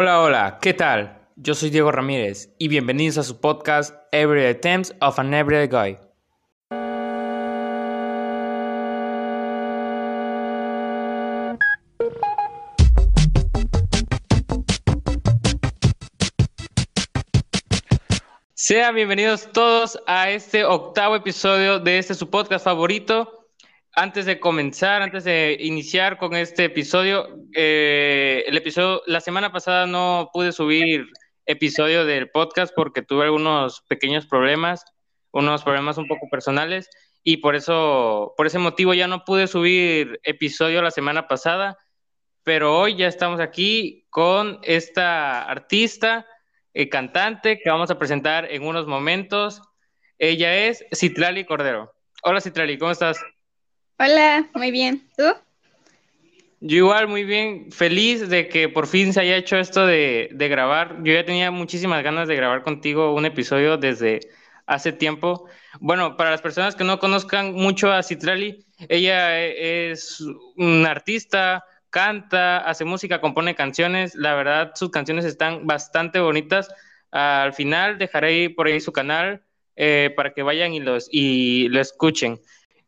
Hola, hola, ¿qué tal? Yo soy Diego Ramírez y bienvenidos a su podcast Everyday Times of an Everyday Guy. Sean bienvenidos todos a este octavo episodio de este su podcast favorito. Antes de comenzar, antes de iniciar con este episodio, eh, el episodio, la semana pasada no pude subir episodio del podcast porque tuve algunos pequeños problemas, unos problemas un poco personales y por eso, por ese motivo ya no pude subir episodio la semana pasada, pero hoy ya estamos aquí con esta artista eh, cantante que vamos a presentar en unos momentos. Ella es Citlali Cordero. Hola Citlali, ¿cómo estás? Hola, muy bien. ¿Tú? Yo igual, muy bien. Feliz de que por fin se haya hecho esto de, de grabar. Yo ya tenía muchísimas ganas de grabar contigo un episodio desde hace tiempo. Bueno, para las personas que no conozcan mucho a Citlali, ella es una artista, canta, hace música, compone canciones. La verdad, sus canciones están bastante bonitas. Al final dejaré por ahí su canal eh, para que vayan y, los, y lo escuchen.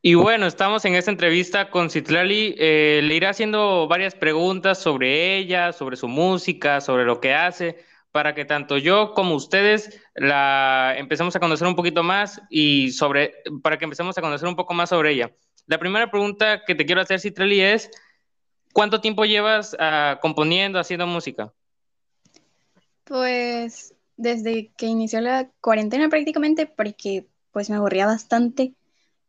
Y bueno, estamos en esta entrevista con Citlali. Eh, le iré haciendo varias preguntas sobre ella, sobre su música, sobre lo que hace, para que tanto yo como ustedes la empecemos a conocer un poquito más y sobre, para que empecemos a conocer un poco más sobre ella. La primera pregunta que te quiero hacer, Citlali, es ¿Cuánto tiempo llevas uh, componiendo, haciendo música? Pues desde que inició la cuarentena prácticamente, porque pues me aburría bastante.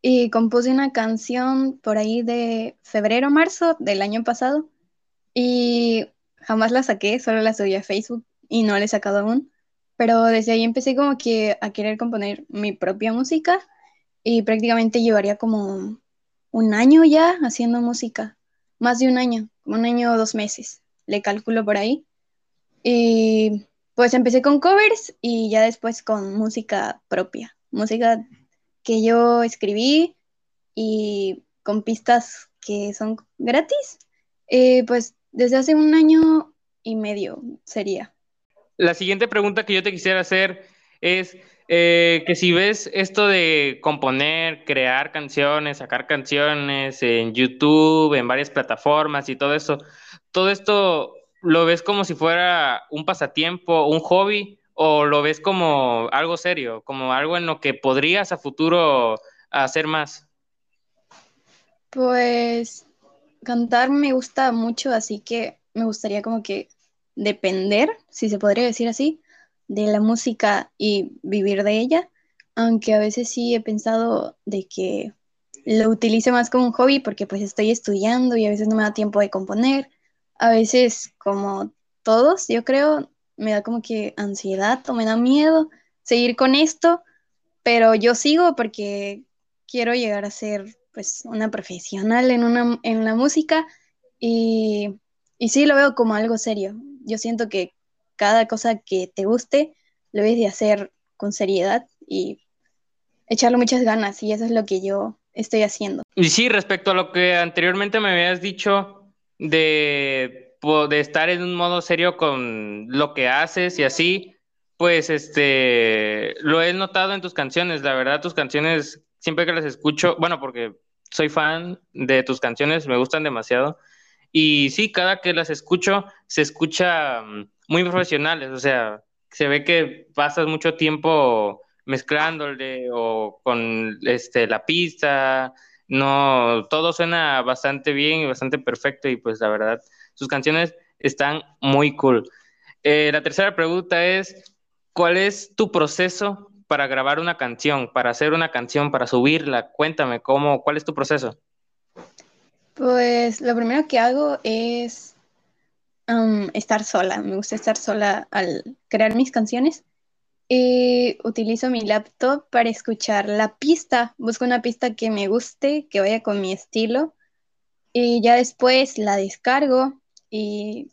Y compuse una canción por ahí de febrero, marzo del año pasado. Y jamás la saqué, solo la subí a Facebook y no la he sacado aún. Pero desde ahí empecé como que a querer componer mi propia música. Y prácticamente llevaría como un año ya haciendo música más de un año, un año o dos meses, le calculo por ahí. Y pues empecé con covers y ya después con música propia, música que yo escribí y con pistas que son gratis. Eh, pues desde hace un año y medio sería. La siguiente pregunta que yo te quisiera hacer es, eh, que si ves esto de componer, crear canciones, sacar canciones en YouTube, en varias plataformas y todo eso, todo esto lo ves como si fuera un pasatiempo, un hobby, o lo ves como algo serio, como algo en lo que podrías a futuro hacer más? Pues cantar me gusta mucho, así que me gustaría como que depender, si se podría decir así, de la música y vivir de ella, aunque a veces sí he pensado de que lo utilice más como un hobby porque pues estoy estudiando y a veces no me da tiempo de componer, a veces como todos, yo creo, me da como que ansiedad o me da miedo seguir con esto, pero yo sigo porque quiero llegar a ser pues una profesional en, una, en la música y, y sí lo veo como algo serio. Yo siento que cada cosa que te guste lo debes de hacer con seriedad y echarle muchas ganas y eso es lo que yo estoy haciendo. Y sí, respecto a lo que anteriormente me habías dicho de, de estar en un modo serio con lo que haces y así, pues este, lo he notado en tus canciones, la verdad tus canciones, siempre que las escucho, bueno, porque soy fan de tus canciones, me gustan demasiado. Y sí, cada que las escucho, se escucha mm, muy profesionales, o sea, se ve que pasas mucho tiempo mezclándole o con este, la pista, no, todo suena bastante bien y bastante perfecto y pues la verdad, sus canciones están muy cool. Eh, la tercera pregunta es, ¿cuál es tu proceso para grabar una canción, para hacer una canción, para subirla? Cuéntame, ¿cómo, ¿cuál es tu proceso? Pues lo primero que hago es estar sola. Me gusta estar sola al crear mis canciones. Y utilizo mi laptop para escuchar la pista. Busco una pista que me guste, que vaya con mi estilo. Y ya después la descargo y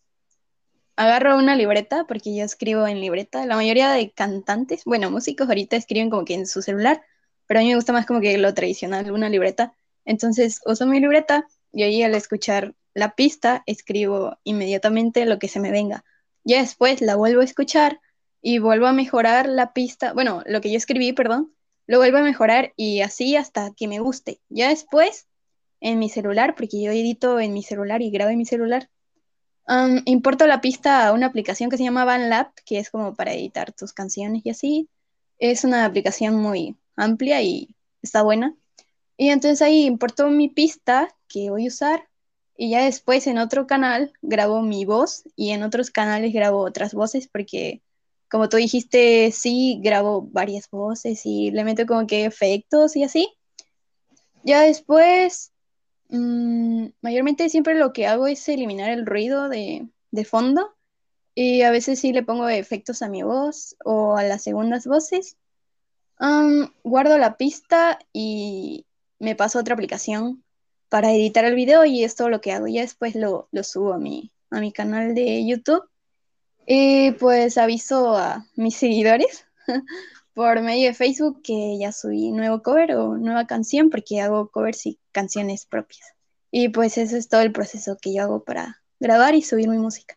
agarro una libreta, porque yo escribo en libreta. La mayoría de cantantes, bueno, músicos ahorita escriben como que en su celular, pero a mí me gusta más como que lo tradicional, una libreta. Entonces uso mi libreta y ahí al escuchar la pista, escribo inmediatamente lo que se me venga. Ya después la vuelvo a escuchar y vuelvo a mejorar la pista, bueno, lo que yo escribí, perdón, lo vuelvo a mejorar y así hasta que me guste. Ya después, en mi celular, porque yo edito en mi celular y grabo en mi celular, importo la pista a una aplicación que se llama VanLab, que es como para editar tus canciones y así. Es una aplicación muy amplia y está buena. Y entonces ahí importo mi pista que voy a usar y ya después en otro canal grabo mi voz y en otros canales grabo otras voces porque como tú dijiste, sí, grabo varias voces y le meto como que efectos y así. Ya después Mm, mayormente siempre lo que hago es eliminar el ruido de, fondo y a veces sí le pongo efectos a mi voz o a las segundas voces. guardo la pista y me paso otra aplicación para editar el video y es todo lo que hago. Ya después lo, subo a mi, a mi canal de YouTube y pues aviso a mis seguidores por medio de Facebook que ya subí nuevo cover o nueva canción porque hago covers y canciones propias. Y pues eso es todo el proceso que yo hago para grabar y subir mi música.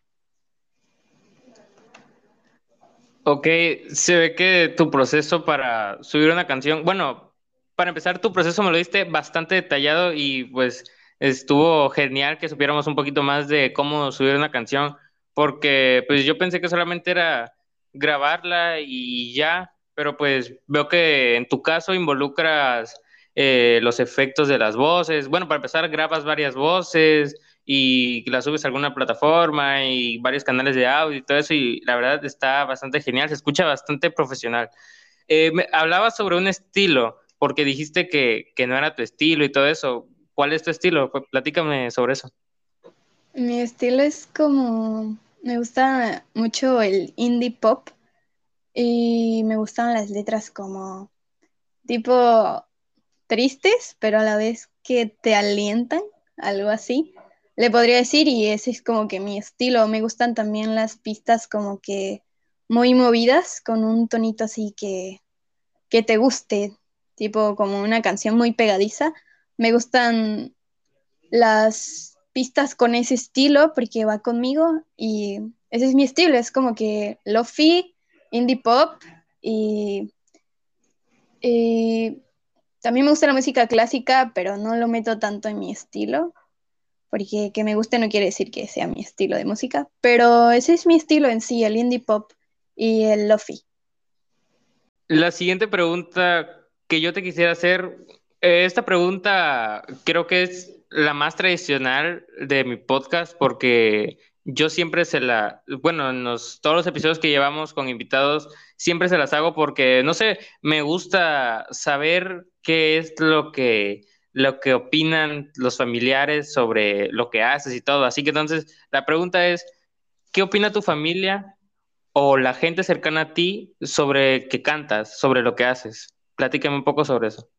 Ok, se ve que tu proceso para subir una canción, bueno, para empezar, tu proceso me lo diste bastante detallado y pues estuvo genial que supiéramos un poquito más de cómo subir una canción, porque pues yo pensé que solamente era grabarla y ya, pero pues veo que en tu caso involucras eh, los efectos de las voces. Bueno, para empezar, grabas varias voces y las subes a alguna plataforma y varios canales de audio y todo eso y la verdad está bastante genial, se escucha bastante profesional. Eh, hablabas sobre un estilo, porque dijiste que, que no era tu estilo y todo eso. ¿Cuál es tu estilo? Pues, platícame sobre eso. Mi estilo es como, me gusta mucho el indie pop y me gustan las letras como tipo tristes, pero a la vez que te alientan, algo así. Le podría decir, y ese es como que mi estilo. Me gustan también las pistas como que muy movidas, con un tonito así que, que te guste, tipo como una canción muy pegadiza. Me gustan las pistas con ese estilo porque va conmigo y ese es mi estilo, es como que lofi, indie pop y, también me gusta la música clásica, pero no lo meto tanto en mi estilo, porque que me guste no quiere decir que sea mi estilo de música, pero ese es mi estilo en sí, el indie pop y el lofi. La siguiente pregunta que yo te quisiera hacer, eh, esta pregunta creo que es la más tradicional de mi podcast porque yo siempre se la, bueno, en todos los episodios que llevamos con invitados, siempre se las hago porque, no sé, me gusta saber qué es lo que, lo que opinan los familiares sobre lo que haces y todo. Así que entonces, la pregunta es, ¿qué opina tu familia o la gente cercana a ti sobre que cantas, sobre lo que haces? Platícame un poco sobre eso.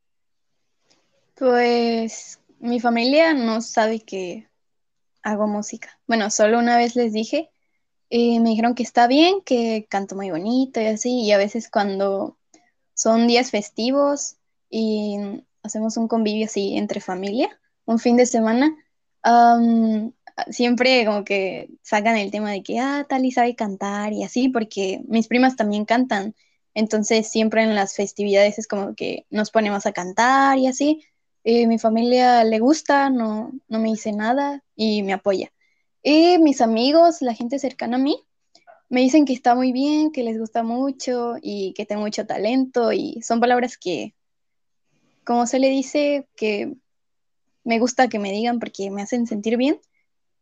Pues mi familia no sabe que hago música. Bueno, solo una vez les dije y me dijeron que está bien, que canto muy bonito y así, y a veces cuando son días festivos y hacemos un convivio así entre familia, un fin de semana, siempre como que sacan el tema de que, ah, Tali sabe cantar y así, porque mis primas también cantan, entonces siempre en las festividades es como que nos ponemos a cantar y así, eh, mi familia le gusta, no, no me dice nada y me apoya. Y mis amigos, la gente cercana a mí, me dicen que está muy bien, que les gusta mucho y que tengo mucho talento y son palabras que, como se le dice, que me gusta que me digan porque me hacen sentir bien.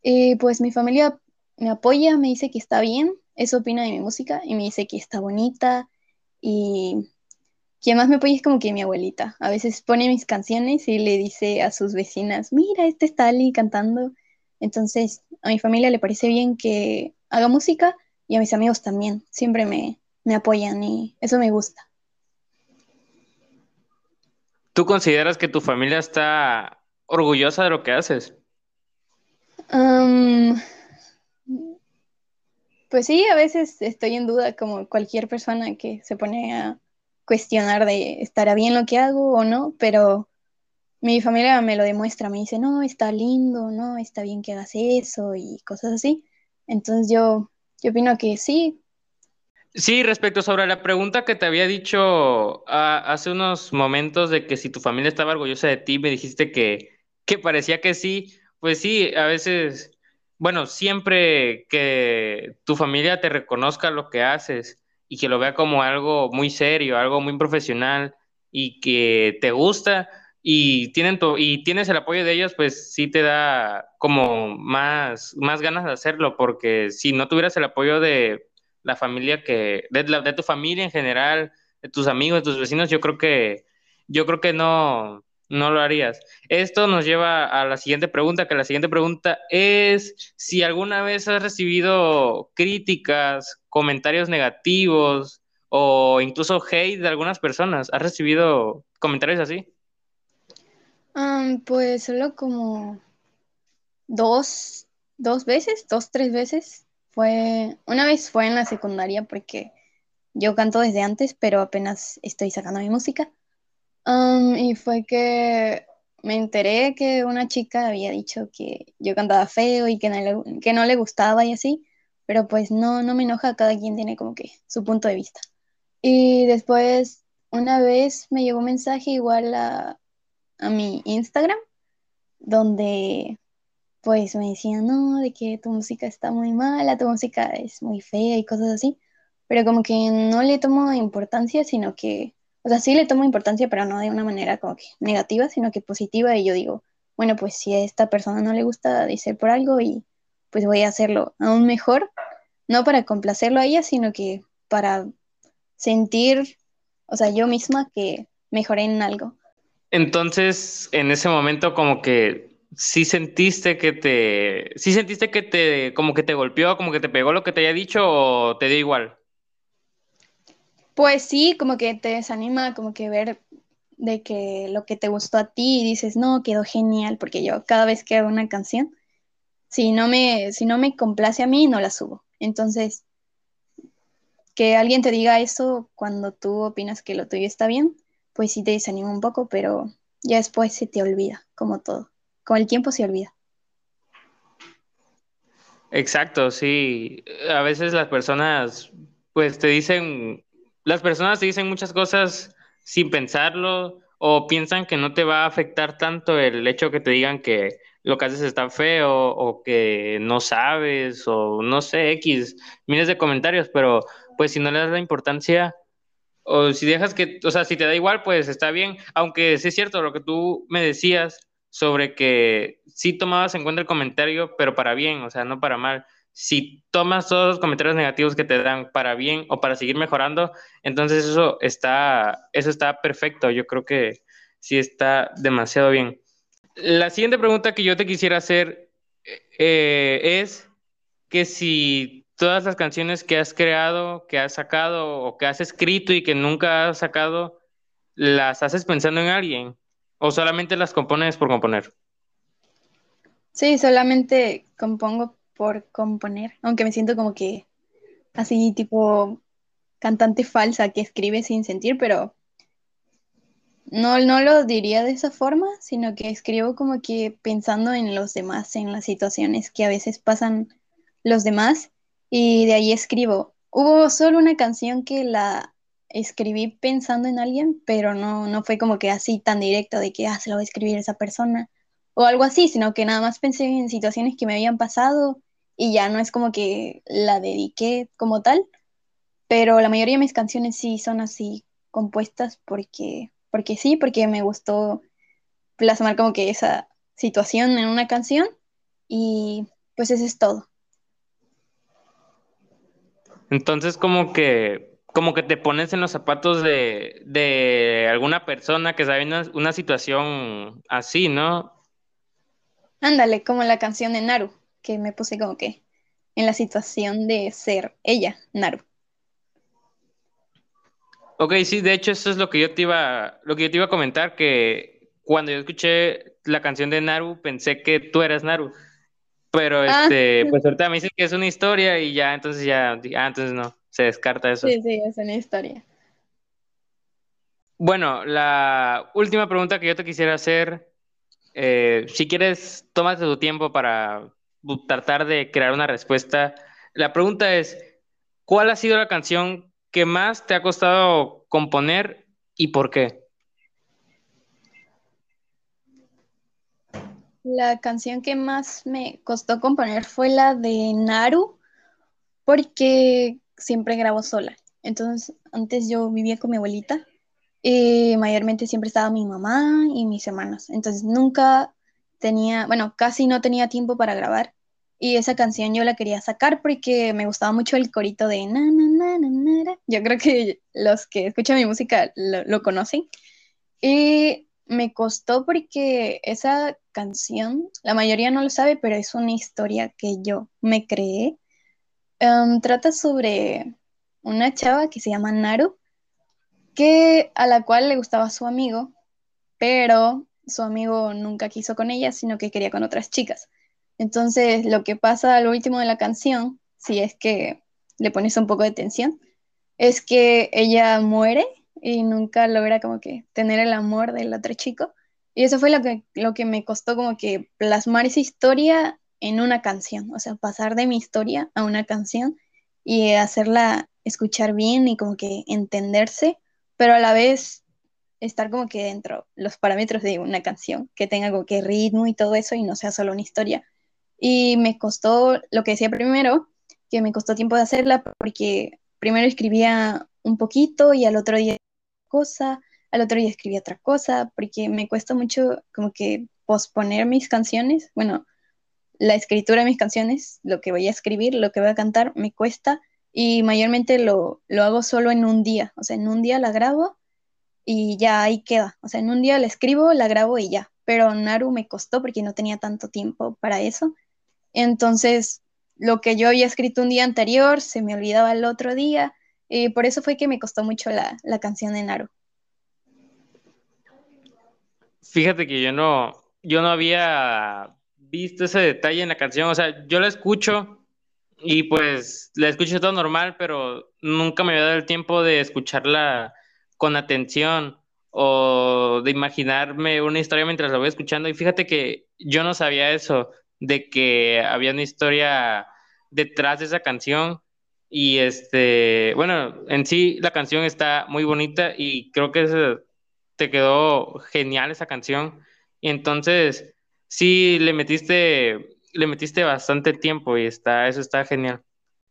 Eh, pues mi familia me apoya, me dice que está bien, eso opina de mi música y me dice que está bonita y quien más me apoya es como que mi abuelita. A veces pone mis canciones y le dice a sus vecinas, mira, este está Ali cantando. Entonces, a mi familia le parece bien que haga música y a mis amigos también. Siempre me, apoyan y eso me gusta. ¿Tú consideras que tu familia está orgullosa de lo que haces? pues sí, a veces estoy en duda como cualquier persona que se pone a cuestionar de estará bien lo que hago o no, pero mi familia me lo demuestra, me dice, no, está lindo, no, está bien que hagas eso y cosas así. Entonces yo yo opino que sí. Sí, respecto sobre la pregunta que te había dicho hace unos momentos de que si tu familia estaba orgullosa de ti, me dijiste que, que parecía que sí. Pues sí, a veces, bueno, siempre que tu familia te reconozca lo que haces y que lo vea como algo muy serio, algo muy profesional y que te gusta, y, tienen y tienes el apoyo de ellos, pues sí te da como más, más ganas de hacerlo, porque si no tuvieras el apoyo de la familia que, de, de tu familia en general, de tus amigos, de tus vecinos, yo creo que, yo creo que no, no lo harías. Esto nos lleva a la siguiente pregunta, que la siguiente pregunta es si alguna vez has recibido críticas, comentarios negativos o incluso hate de algunas personas. ¿Has recibido comentarios así? pues solo como dos, dos veces, dos, tres veces. Fue, una vez fue en la secundaria porque yo canto desde antes, pero apenas estoy sacando mi música. Y fue que me enteré que una chica había dicho que yo cantaba feo y que no le, que no le gustaba y así, pero pues no, no me enoja, cada quien tiene como que su punto de vista. Y después, una vez me llegó un mensaje igual a, a mi Instagram, donde pues me decían, no, de que tu música está muy mala, tu música es muy fea y cosas así, pero como que no le tomo importancia, sino que, o sea, sí le tomo importancia, pero no de una manera como que negativa, sino que positiva, y yo digo, bueno, pues si a esta persona no le gusta decir por algo, y pues voy a hacerlo aún mejor, no para complacerlo a ella, sino que para sentir, o sea, yo misma que mejoré en algo. Entonces, en ese momento como que sí sentiste que te, sí sentiste que te, como que te golpeó, como que te pegó lo que te haya dicho o te dio igual. Pues sí, como que te desanima, como que ver de que lo que te gustó a ti y dices, no, quedó genial, porque yo cada vez que hago una canción, si no me, si no me complace a mí, no la subo. Entonces, que alguien te diga eso cuando tú opinas que lo tuyo está bien, pues sí te desanima un poco, pero ya después se te olvida, como todo. Con el tiempo se olvida. Exacto, sí. A veces las personas, pues te dicen, las personas te dicen muchas cosas sin pensarlo o piensan que no te va a afectar tanto el hecho que te digan que lo que haces está feo o que no sabes o no sé, X, miles de comentarios, pero pues si no le das la importancia, o si dejas que, o sea, si te da igual, pues está bien, aunque sí es cierto lo que tú me decías sobre que sí tomabas en cuenta el comentario, pero para bien, o sea, no para mal. Si tomas todos los comentarios negativos que te dan para bien o para seguir mejorando, entonces eso está, eso está perfecto. Yo creo que sí está demasiado bien. La siguiente pregunta que yo te quisiera hacer eh, es que si todas las canciones que has creado, que has sacado o que has escrito y que nunca has sacado, las haces pensando en alguien o solamente las compones por componer? Sí, solamente compongo por componer, aunque me siento como que así tipo cantante falsa que escribe sin sentir, pero no, no lo diría de esa forma, sino que escribo como que pensando en los demás, en las situaciones que a veces pasan los demás y de ahí escribo. Hubo solo una canción que la escribí pensando en alguien, pero no, no fue como que así tan directo de que, ah, se lo voy a escribir esa persona o algo así, sino que nada más pensé en situaciones que me habían pasado y ya no es como que la dediqué como tal, pero la mayoría de mis canciones sí son así compuestas porque, porque sí, porque me gustó plasmar como que esa situación en una canción y pues eso es todo. Entonces, como que, como que te pones en los zapatos de, de alguna persona que sabe una, una situación así, ¿no? Ándale, como la canción de Naru, que me puse como que en la situación de ser ella, Naru. Ok, sí, de hecho eso es lo que yo te iba, lo que yo te iba a comentar, que cuando yo escuché la canción de Naru, pensé que tú eras Naru. Pero ah. este, pues ahorita me dicen que es una historia y ya, entonces ya, ah, entonces no, se descarta eso. Sí, sí, es una historia. Bueno, la última pregunta que yo te quisiera hacer, eh, si quieres, tómate tu tiempo para tratar de crear una respuesta. La pregunta es, ¿cuál ha sido la canción que más te ha costado componer y por qué? La canción que más me costó componer fue la de Naru, porque siempre grabo sola. Entonces, antes yo vivía con mi abuelita y mayormente siempre estaba mi mamá y mis hermanos. Entonces, nunca tenía, bueno, casi no tenía tiempo para grabar. Y esa canción yo la quería sacar porque me gustaba mucho el corito de na, na, na, na, na. Yo creo que los que escuchan mi música lo, lo conocen. Y me costó porque esa canción, la mayoría no lo sabe, pero es una historia que yo me creé. Um, trata sobre una chava que se llama Naru, que a la cual le gustaba su amigo, pero su amigo nunca quiso con ella, sino que quería con otras chicas. Entonces, lo que pasa al último de la canción, si es que le pones un poco de tensión, es que ella muere y nunca logra como que tener el amor del otro chico. Y eso fue lo que, lo que me costó como que plasmar esa historia en una canción, o sea, pasar de mi historia a una canción y hacerla escuchar bien y como que entenderse, pero a la vez estar como que dentro los parámetros de una canción, que tenga como que ritmo y todo eso y no sea solo una historia. Y me costó, lo que decía primero, que me costó tiempo de hacerla porque primero escribía un poquito y al otro día cosa, al otro día escribía otra cosa, porque me cuesta mucho como que posponer mis canciones, bueno, la escritura de mis canciones, lo que voy a escribir, lo que voy a cantar, me cuesta y mayormente lo, lo hago solo en un día, o sea, en un día la grabo y ya ahí queda, o sea, en un día la escribo, la grabo y ya, pero Naru me costó porque no tenía tanto tiempo para eso, entonces lo que yo había escrito un día anterior se me olvidaba el otro día. Y por eso fue que me costó mucho la, la canción de Naru. Fíjate que yo no, yo no había visto ese detalle en la canción, o sea, yo la escucho y pues la escucho todo normal, pero nunca me había dado el tiempo de escucharla con atención o de imaginarme una historia mientras la voy escuchando. Y fíjate que yo no sabía eso, de que había una historia detrás de esa canción. Y este, bueno, en sí la canción está muy bonita y creo que te quedó genial esa canción. Y entonces, sí, le metiste le metiste bastante tiempo y está, eso está genial.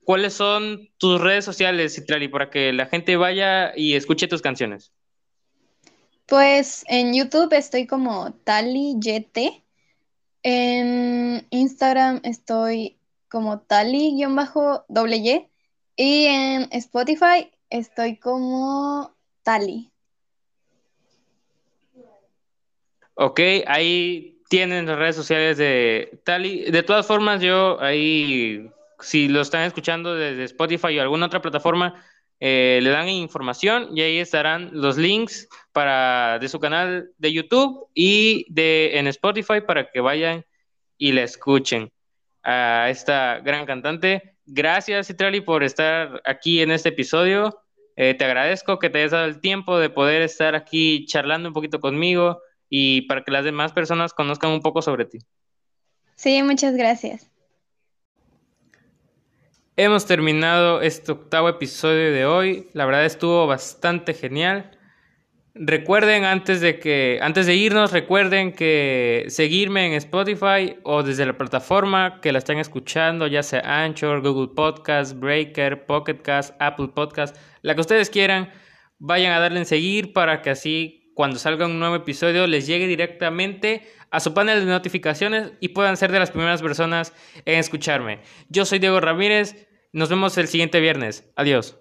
¿Cuáles son tus redes sociales, Citrali, para que la gente vaya y escuche tus canciones? Pues en YouTube estoy como TaliYT. En Instagram estoy como Tali-Y. Y en Spotify estoy como Tali. Ok, ahí tienen las redes sociales de Tali. De todas formas, yo ahí, si lo están escuchando desde Spotify o alguna otra plataforma, eh, le dan información y ahí estarán los links para de su canal de YouTube y de en Spotify para que vayan y la escuchen a esta gran cantante. Gracias, Citrali, por estar aquí en este episodio. Eh, te agradezco que te hayas dado el tiempo de poder estar aquí charlando un poquito conmigo y para que las demás personas conozcan un poco sobre ti. Sí, muchas gracias. Hemos terminado este octavo episodio de hoy. La verdad estuvo bastante genial. Recuerden antes de que antes de irnos recuerden que seguirme en Spotify o desde la plataforma que la estén escuchando, ya sea Anchor, Google Podcast, Breaker, Pocket Cast, Apple Podcast, la que ustedes quieran, vayan a darle en seguir para que así cuando salga un nuevo episodio les llegue directamente a su panel de notificaciones y puedan ser de las primeras personas en escucharme. Yo soy Diego Ramírez, nos vemos el siguiente viernes. Adiós.